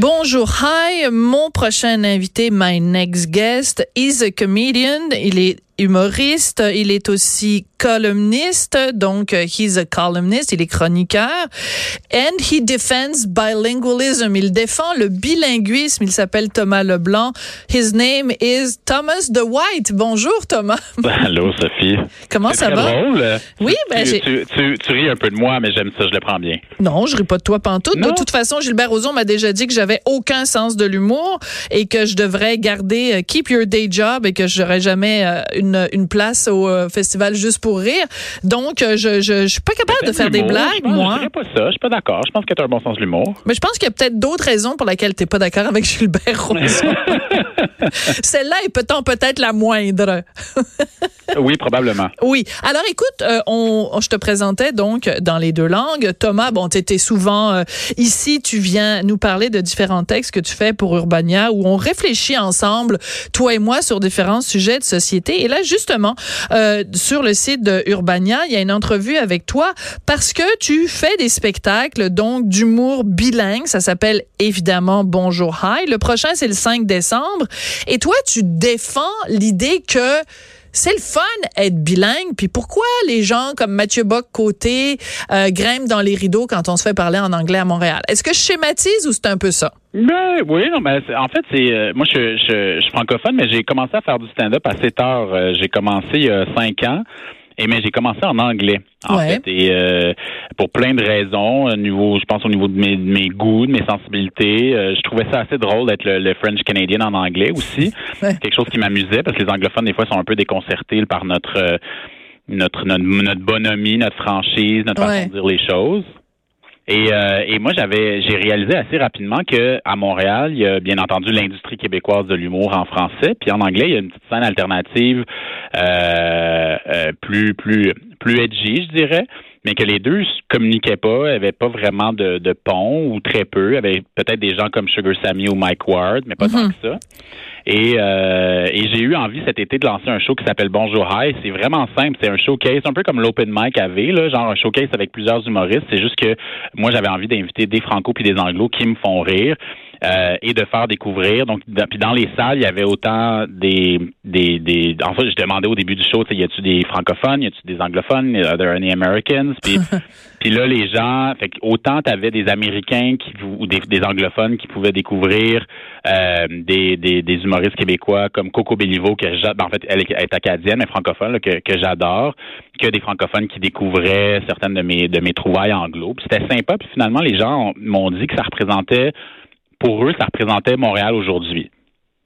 Bonjour, hi. Mon prochain invité, my next guest, is a comedian. Il est humoriste, il est aussi columniste, donc uh, he's a columnist, il est chroniqueur, and he defends bilingualism, il défend le bilinguisme, il s'appelle Thomas Leblanc, his name is Thomas the White. Bonjour Thomas. Allô Sophie. Comment ça très va? drôle. Oui, ben tu, tu, tu, tu ris un peu de moi, mais j'aime ça, je le prends bien. Non, je ris pas de toi pantoute. De Non. toute façon, Gilbert Rozon m'a déjà dit que j'avais aucun sens de l'humour et que je devrais garder euh, keep your day job et que j'aurais jamais euh, une, une place au euh, festival juste pour rire. Donc, euh, je, je, je suis pas capable de faire des blagues, moi. Je pas ça, je suis pas d'accord. Je pense que tu as un bon sens de l'humour. Mais je pense qu'il y a peut-être d'autres raisons pour lesquelles tu n'es pas d'accord avec Gilbert Rozon. Celle-là est peut-être peut-être la moindre? oui, probablement. Oui. Alors écoute, euh, on, je te présentais donc dans les deux langues. Thomas, bon, tu étais souvent euh, ici, tu viens nous parler de différents textes que tu fais pour Urbania où on réfléchit ensemble, toi et moi, sur différents sujets de société. Et là, justement, euh, sur le site de Urbania, il y a une entrevue avec toi parce que tu fais des spectacles donc d'humour bilingue. Ça s'appelle évidemment Bonjour Hi. Le prochain, c'est le 5 décembre. Et toi, tu défends l'idée que c'est le fun être bilingue. Puis pourquoi les gens comme Mathieu Bock côté euh, grimpent dans les rideaux quand on se fait parler en anglais à Montréal? Est-ce que je schématise ou c'est un peu ça? Ben oui, non, mais en fait, c'est euh, moi je, je, je suis francophone, mais j'ai commencé à faire du stand-up assez tard. Euh, j'ai commencé il y a cinq ans. Et mais j'ai commencé en anglais, en Ouais. fait, et euh, pour plein de raisons, au niveau, je pense au niveau de mes, de mes goûts, de mes sensibilités, euh, je trouvais ça assez drôle d'être le, le French Canadian en anglais aussi, Ouais. quelque chose qui m'amusait parce que les anglophones des fois sont un peu déconcertés par notre euh, notre, notre notre bonhomie, notre franchise, notre Ouais. façon de dire les choses. Et, euh, et moi, j'avais, j'ai réalisé assez rapidement que à Montréal, il y a bien entendu l'industrie québécoise de l'humour en français, puis en anglais, il y a une petite scène alternative euh, euh, plus plus plus edgy, je dirais, mais que les deux se communiquaient pas, avaient pas vraiment de, de pont ou très peu, avaient peut-être des gens comme Sugar Sammy ou Mike Ward, mais pas tant Mhm. que ça. Et, euh, et j'ai eu envie cet été de lancer un show qui s'appelle Bonjour Hi. C'est vraiment simple. C'est un showcase, un peu comme l'Open Mic avait, là, genre un showcase avec plusieurs humoristes. C'est juste que moi, j'avais envie d'inviter des franco puis des anglos qui me font rire. Euh, et de faire découvrir. Donc, dans, puis dans les salles, il y avait autant des, des, des. En fait, je demandais au début du show, tu sais, y a-tu des francophones, y a-tu des anglophones, are there any Americans? Puis, puis là, les gens, fait autant t'avais des Américains qui ou des, des anglophones qui pouvaient découvrir euh, des, des, des humoristes québécois comme Coco Bellivo, que j'a- ben, en fait, elle est, acadienne, mais francophone, là, que, que j'adore, que des francophones qui découvraient certaines de mes de mes trouvailles anglo. C'était sympa. Puis finalement, les gens ont- m'ont dit que ça représentait, pour eux, ça représentait Montréal aujourd'hui.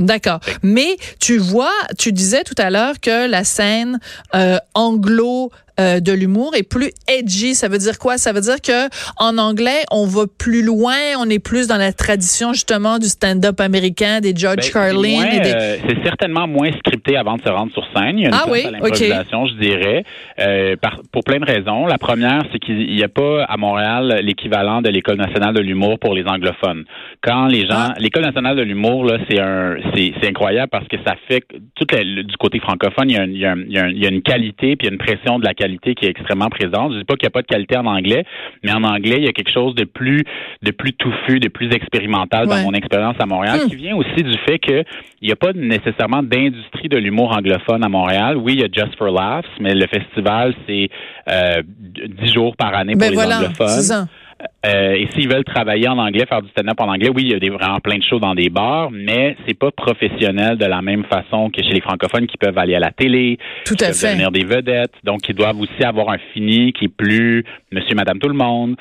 D'accord. Mais tu vois, tu disais tout à l'heure que la scène euh, anglo euh, de l'humour est plus edgy. Ça veut dire quoi? Ça veut dire que en anglais, on va plus loin, on est plus dans la tradition justement du stand-up américain, des George Ben, c'est Carlin et des euh, c'est certainement moins scripté avant de se rendre sur scène. Il y a une Ah oui, l'improvisation, je dirais, euh, par- pour plein de raisons. La première, c'est qu'il n'y a pas à Montréal l'équivalent de l'École nationale de l'humour pour les anglophones. Quand les gens, Ah. l'École nationale de l'humour, là, c'est un, c'est, c'est incroyable parce que ça fait tout le- du côté francophone, il y, a, il, y a un- il, y a un- il y a une qualité puis il y a une pression de la qualité qui est extrêmement présente. Je dis pas qu'il n'y a pas de qualité en anglais, mais en anglais, il y a quelque chose de plus, de plus touffu, de plus expérimental dans Ouais. mon expérience à Montréal, Hmm. qui vient aussi du fait que il n'y a pas nécessairement d'industrie de l'humour anglophone à Montréal. Oui, il y a Just for Laughs, mais le festival, c'est euh, dix jours par année pour Ben les voilà, c'est anglophones. Euh, et s'ils veulent travailler en anglais, faire du stand-up en anglais, oui, il y a des, vraiment plein de shows dans des bars, mais c'est pas professionnel de la même façon que chez les francophones qui peuvent aller à la télé, Tout qui à peuvent fait. devenir des vedettes, donc ils doivent aussi avoir un fini qui est plus Monsieur, Madame, tout le monde.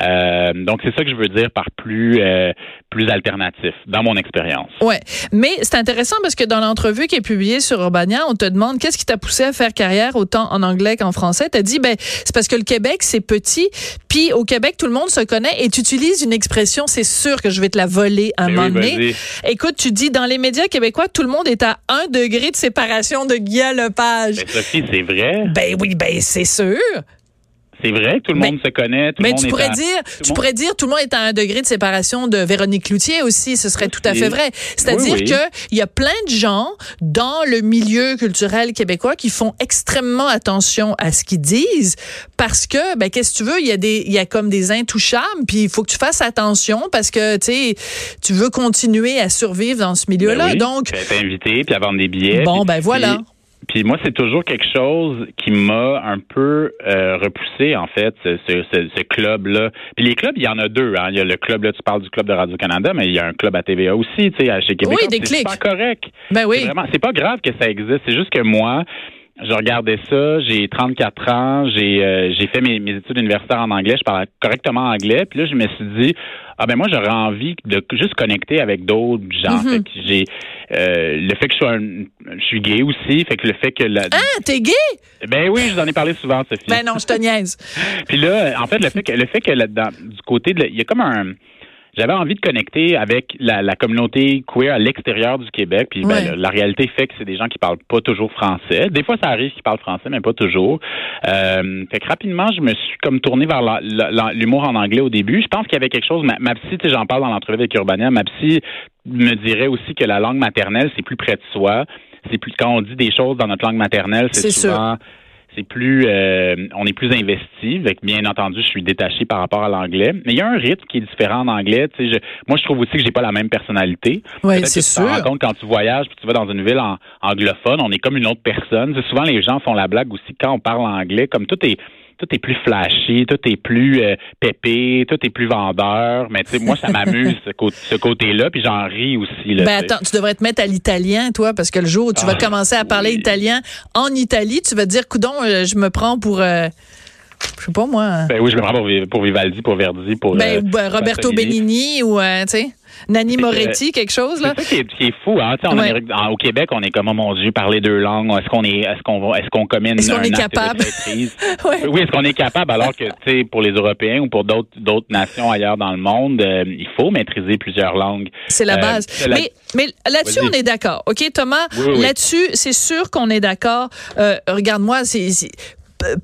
Euh, donc c'est ça que je veux dire par plus euh, plus alternatif dans mon expérience. Ouais, mais c'est intéressant parce que dans l'entrevue qui est publiée sur Urbania, on te demande qu'est-ce qui t'a poussé à faire carrière autant en anglais qu'en français. T'as dit ben c'est parce que le Québec c'est petit, puis au Québec tout le monde se connaît et tu utilises une expression, c'est sûr que je vais te la voler un Mais moment oui, donné. Écoute, tu dis dans les médias québécois tout le monde est à un degré de séparation de Guy Lepage. Mais Sophie, c'est vrai? Ben oui, ben c'est sûr. C'est vrai que tout le monde se connaît. Tout mais le monde tu pourrais dire, tu pourrais dire, tout le monde est à un degré de séparation de Véronique Cloutier aussi. Ce serait tout à fait vrai. C'est-à-dire qu'il que il y a plein de gens dans le milieu culturel québécois qui font extrêmement attention à ce qu'ils disent parce que, ben, qu'est-ce que tu veux, il y a des, il y a comme des intouchables, puis il faut que tu fasses attention parce que, tu tu veux continuer à survivre dans ce milieu-là. Ben Donc, être invité puis avoir des billets. Bon, ben voilà. Puis moi, c'est toujours quelque chose qui m'a un peu euh, repoussé, en fait, ce, ce, ce club-là. Puis les clubs, il y en a deux. Hein. Il y a le club, là, tu parles du club de Radio-Canada, mais il y a un club à TVA aussi, tu sais, chez Québec. Oui, des C'est pas correct. Ben oui. C'est pas grave que ça existe. C'est juste que moi, je regardais ça, j'ai 34 ans, j'ai euh, j'ai fait mes, mes, études universitaires en anglais, je parle correctement anglais, puis là je me suis dit ah ben moi j'aurais envie de juste connecter avec d'autres gens. Mhm. Fait que j'ai euh, le fait que je sois un, je suis gay aussi, fait que le fait que la Ah, t'es gay? Ben oui, je vous en ai parlé souvent Sophie. Ben non, je te niaise. puis là en fait le fait que le fait que là du côté de il y a comme un j'avais envie de connecter avec la, la communauté queer à l'extérieur du Québec. Puis ben, la, la réalité fait que c'est des gens qui parlent pas toujours français. Des fois, ça arrive qu'ils parlent français, mais pas toujours. Euh, fait que rapidement, je me suis comme tourné vers l'humour en anglais au début. Je pense qu'il y avait quelque chose. Ma, ma psy, j'en parle dans l'entrevue avec Urbania. Ma psy me dirait aussi que la langue maternelle, c'est plus près de soi. C'est plus quand on dit des choses dans notre langue maternelle, c'est souvent c'est plus euh, on est plus investi. Bien entendu, je suis détaché par rapport à l'anglais. Mais il y a un rythme qui est différent en anglais. Tu sais, je- moi, je trouve aussi que j'ai pas la même personnalité. Oui, c'est que tu sûr. rends compte quand tu voyages puis tu vas dans une ville en- anglophone, on est comme une autre personne. Souvent les gens font la blague aussi quand on parle anglais, comme tout est tout est plus flashy, tout est plus euh, pépé, tout est plus vendeur. Mais tu sais, moi, ça m'amuse ce, cô- ce côté-là, puis j'en ris aussi. Là, Ben attends, tu devrais te mettre à l'italien, toi, parce que le jour où tu vas Ah, commencer à parler oui. italien en Italie, tu vas te dire, coudon, euh, je me prends pour, euh, je sais pas moi, Ben oui, je me prends pour, Vi- pour Vivaldi, pour Verdi, pour. ben, euh, ben, Roberto. Benigni ou, tu sais, Nanni que, Moretti, quelque chose, là? C'est ça qui est, qui est fou, hein. Tu sais, en Ouais. Amérique- en- au Québec, on est comme oh mon Dieu, parler deux langues. Est-ce qu'on est, est-ce qu'on est-ce qu'on commet une- Est-ce qu'on est capable? Ouais. Oui, est-ce qu'on est capable alors que tu sais, pour les Européens ou pour d'autres d'autres nations ailleurs dans le monde, euh, il faut maîtriser plusieurs langues. C'est la Euh, base. la- Mais, mais là-dessus, Vas-y. on est d'accord. OK, Thomas? Oui, oui, oui. Là-dessus, c'est sûr qu'on est d'accord. Euh, Regarde-moi, c'est. c'est-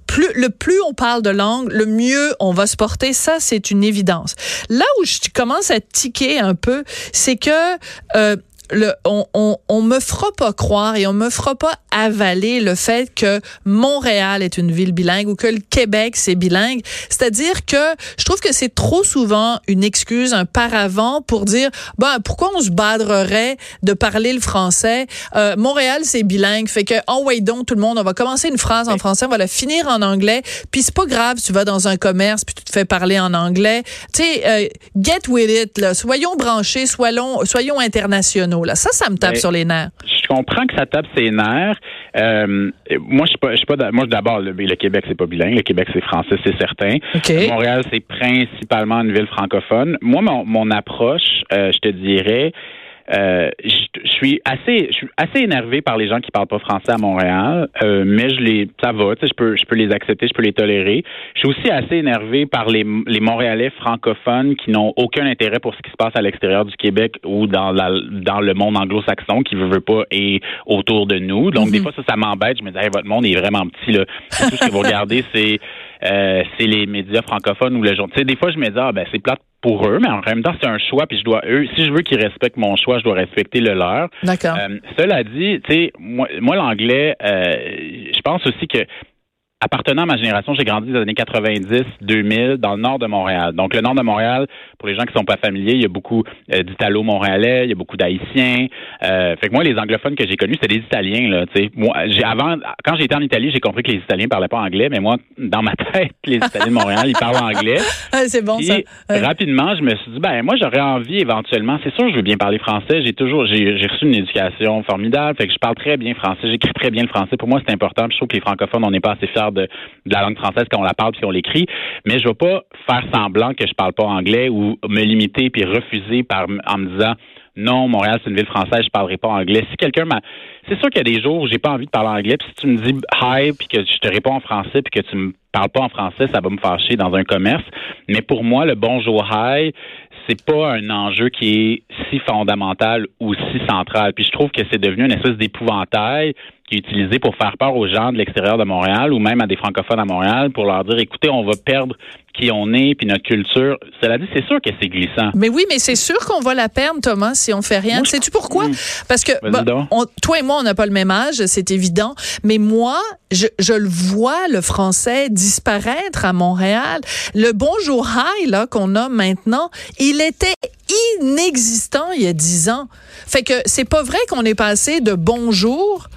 Plus, le plus on parle de langue, le mieux on va se porter. Ça, c'est une évidence. Là où je commence à tiquer un peu, c'est que euh, le, on, on, on me fera pas croire et on me fera pas avaler le fait que Montréal est une ville bilingue ou que le Québec c'est bilingue. C'est-à-dire que je trouve que c'est trop souvent une excuse, un paravent pour dire ben pourquoi on se badrerait de parler le français? Euh, Montréal c'est bilingue, fait que oh wait donc tout le monde, on va commencer une phrase en français, on va la finir en anglais, puis c'est pas grave, tu vas dans un commerce puis tu te fais parler en anglais. Tu sais, euh, get with it là, soyons branchés, soyons soyons internationaux là. Ça, ça me tape Ben, sur les nerfs. Je comprends que ça tape ses nerfs. Euh, moi, je suis pas, je suis pas. Moi, d'abord, le, le Québec c'est pas bilingue. Le Québec c'est français, c'est certain. Montréal c'est principalement une ville francophone. Moi, mon, mon approche, euh, je te dirais. Euh, je, suis assez, je suis assez énervé par les gens qui parlent pas français à Montréal, euh, mais je les, ça va, tu sais, je peux, je peux les accepter, je peux les tolérer. Je suis aussi assez énervé par les, les Montréalais francophones qui n'ont aucun intérêt pour ce qui se passe à l'extérieur du Québec ou dans la, dans le monde anglo-saxon qui veut, veut pas et autour de nous. Donc des fois ça, ça m'embête. Je me dis, Hey, votre monde est vraiment petit là. Tout ce que vous regardez, c'est, euh, c'est les médias francophones ou le jour. Tu sais, des fois je me dis, ah ben c'est plate pour eux, mais en même temps, c'est un choix, puis je dois eux, si je veux qu'ils respectent mon choix, je dois respecter le leur. D'accord. Euh, cela dit, tu sais, moi, moi l'anglais, euh, je pense aussi que appartenant à ma génération, j'ai grandi dans les années 90, 2000 dans le nord de Montréal. Donc le nord de Montréal, pour les gens qui sont pas familiers, il y a beaucoup euh, d'Italo-Montréalais, il y a beaucoup d'Haïtiens. Euh, fait que moi, les anglophones que j'ai connus, c'était des Italiens. Là, tu sais. moi, j'ai avant, quand j'étais en Italie, j'ai compris que les Italiens parlaient pas anglais, mais moi, dans ma tête, les Italiens de Montréal, ils parlent anglais. C'est bon Puis, ça. Ouais. rapidement, je me suis dit, ben moi, j'aurais envie éventuellement. C'est sûr, je veux bien parler français. J'ai toujours, j'ai j'ai reçu une éducation formidable, fait que je parle très bien français. J'écris très bien le français. Pour moi, c'est important. Puis je trouve que les francophones, on n'est pas assez fiers de, la langue française quand on la parle puis qu'on l'écrit. Mais je vais pas faire semblant que je parle pas anglais ou me limiter puis refuser en me disant non, Montréal, c'est une ville française, je parlerai pas anglais. Si quelqu'un m'a. C'est sûr qu'il y a des jours où j'ai pas envie de parler anglais, puis si tu me dis hi, puis que je te réponds en français, puis que tu me parles pas en français, ça va me fâcher dans un commerce. Mais pour moi, le bonjour hi, c'est pas un enjeu qui est si fondamental ou si central. Puis je trouve que c'est devenu une espèce d'épouvantail qui est utilisé pour faire peur aux gens de l'extérieur de Montréal ou même à des francophones à Montréal pour leur dire, écoutez, on va perdre qui on est puis notre culture. Cela dit, c'est sûr que c'est glissant. Mais oui, mais c'est sûr qu'on va la perdre, Thomas, si on fait rien. Sais-tu pourquoi? Hmm. Parce que toi et moi, on n'a pas le même âge, c'est évident. Mais moi, je, je, le vois, le français disparaître à Montréal. Le bonjour high là qu'on a maintenant, il était inexistant il y a dix ans. Fait que c'est pas vrai qu'on est passé de bonjour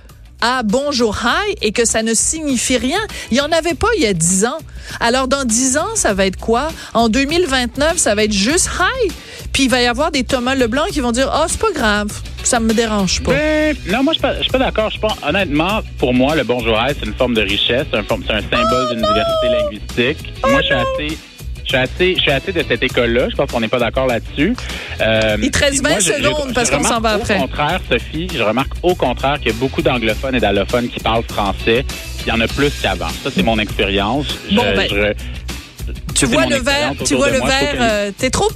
à bonjour hi et que ça ne signifie rien. Il y en avait pas il y a dix ans. Alors dans dix ans, ça va être quoi? En 2029, ça va être juste hi. Puis il va y avoir des Thomas Leblanc qui vont dire "Oh, c'est pas grave, ça me dérange pas." Ben, non, moi je suis pas, pas d'accord, je pense honnêtement pour moi le bonjour hi, c'est une forme de richesse, c'est un, un, symbole d'une diversité linguistique. moi je suis assez suis assez, je suis assez de cette école-là. Je pense qu'on n'est pas d'accord là-dessus. Euh, Il te reste 20 secondes parce qu'on s'en va après. Au contraire, Sophie, je remarque au contraire qu'il y a beaucoup d'anglophones et d'allophones qui parlent français. Il y en a plus qu'avant. Ça, c'est mon expérience. Bon, ben, tu vois le verre, tu vois le verre. Euh, t'es trop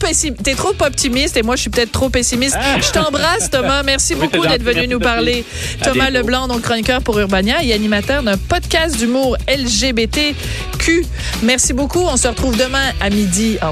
t'es trop optimiste et moi je suis peut-être trop pessimiste. Ah. Je t'embrasse Thomas, merci beaucoup d'être venu nous parler. Thomas Leblanc, donc chroniqueur pour Urbania et animateur d'un podcast d'humour LGBTQ. Merci beaucoup. On se retrouve demain à midi. Au